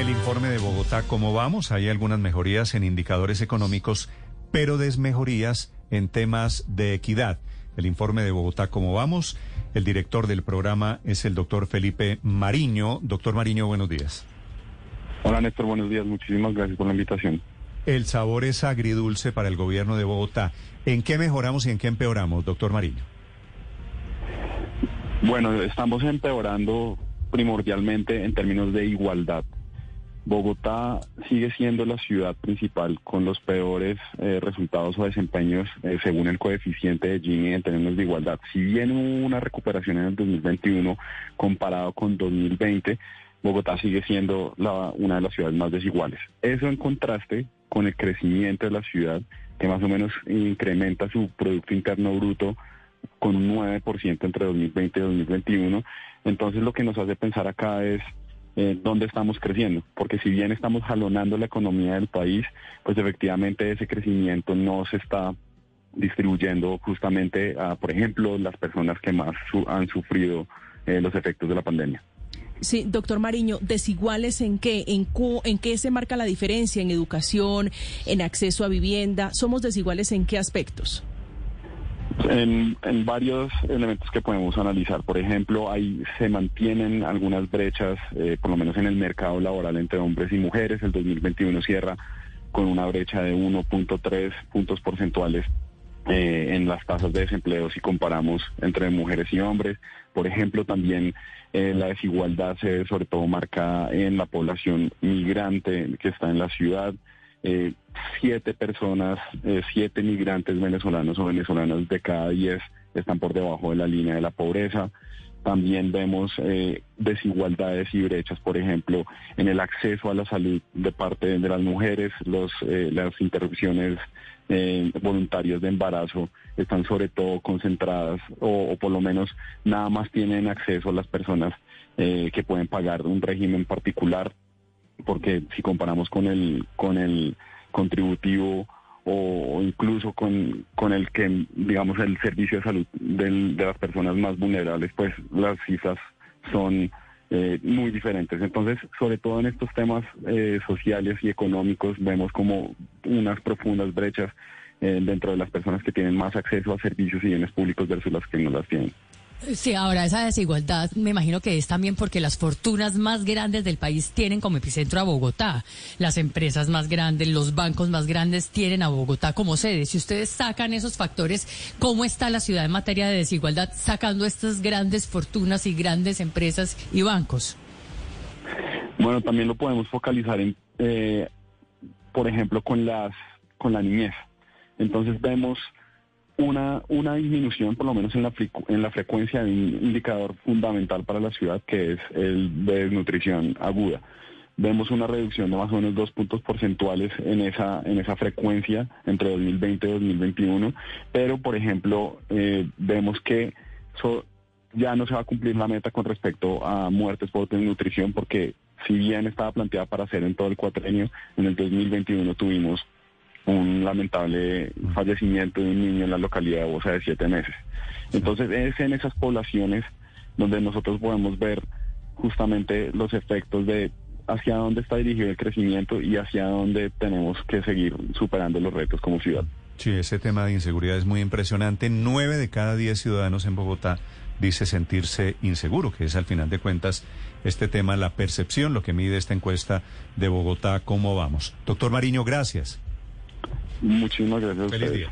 el informe de Bogotá, ¿cómo vamos? Hay algunas mejorías en indicadores económicos, pero desmejorías en temas de equidad. El informe de Bogotá, ¿cómo vamos? El director del programa es el doctor Felipe Mariño. Doctor Mariño, buenos días. Hola Néstor, buenos días. Muchísimas gracias por la invitación. El sabor es agridulce para el gobierno de Bogotá. ¿En qué mejoramos y en qué empeoramos, doctor Mariño? Bueno, estamos empeorando primordialmente en términos de igualdad. Bogotá sigue siendo la ciudad principal con los peores eh, resultados o desempeños eh, según el coeficiente de Gini en términos de igualdad. Si bien hubo una recuperación en el 2021 comparado con 2020, Bogotá sigue siendo una de las ciudades más desiguales. Eso en contraste con el crecimiento de la ciudad, que más o menos incrementa su Producto Interno Bruto con un 9% entre 2020 y 2021. Entonces lo que nos hace pensar acá es eh, dónde estamos creciendo, porque si bien estamos jalonando la economía del país, pues efectivamente ese crecimiento no se está distribuyendo justamente a, por ejemplo, las personas que más han sufrido eh, los efectos de la pandemia. Sí, doctor Mariño, ¿desiguales en qué? ¿En, ¿En qué se marca la diferencia? ¿En educación? ¿En acceso a vivienda? ¿Somos desiguales en qué aspectos? En, varios elementos que podemos analizar. Por ejemplo, ahí se mantienen algunas brechas, eh, por lo menos en el mercado laboral entre hombres y mujeres. El 2021 cierra con una brecha de 1.3 puntos porcentuales eh, en las tasas de desempleo si comparamos entre mujeres y hombres. Por ejemplo, también eh, la desigualdad se sobre todo marca en la población migrante que está en la ciudad eh, siete personas, eh, siete migrantes venezolanos o venezolanas de cada diez están por debajo de la línea de la pobreza. También vemos eh, desigualdades y brechas, por ejemplo, en el acceso a la salud de parte de las mujeres, los, eh, las interrupciones voluntarias de embarazo están sobre todo concentradas o, o, por lo menos nada más tienen acceso las personas que pueden pagar un régimen particular porque si comparamos con el, con el contributivo o, incluso con, con el que, digamos, el servicio de salud de las personas más vulnerables, pues las cifras son eh, muy diferentes. Entonces, sobre todo en estos temas eh, sociales y económicos, vemos como unas profundas brechas eh, dentro de las personas que tienen más acceso a servicios y bienes públicos versus las que no las tienen. Sí, ahora esa desigualdad me imagino que es también porque las fortunas más grandes del país tienen como epicentro a Bogotá. Las empresas más grandes, los bancos más grandes tienen a Bogotá como sede. Si ustedes sacan esos factores, ¿cómo está la ciudad en materia de desigualdad sacando estas grandes fortunas y grandes empresas y bancos? Bueno, también lo podemos focalizar en, eh, por ejemplo, con las con la niñez. Entonces vemos una, una disminución, por lo menos en la, en la frecuencia de un indicador fundamental para la ciudad, que es el de desnutrición aguda. Vemos una reducción de más o menos dos puntos porcentuales en esa, en esa frecuencia entre 2020 y 2021, pero, por ejemplo, eh, vemos que ya no se va a cumplir la meta con respecto a muertes por desnutrición, porque si bien estaba planteada para hacer en todo el cuatrenio, en el 2021 tuvimos un lamentable fallecimiento de un niño en la localidad de Bosa de siete meses. Entonces es en esas poblaciones donde nosotros podemos ver justamente los efectos de hacia dónde está dirigido el crecimiento y hacia dónde tenemos que seguir superando los retos como ciudad. Sí, ese tema de inseguridad es muy impresionante. Nueve de cada diez ciudadanos en Bogotá dice sentirse inseguro, que es al final de cuentas este tema, la percepción, lo que mide esta encuesta de Bogotá, cómo vamos. Doctor Mariño, gracias. Muchísimas gracias. Feliz día.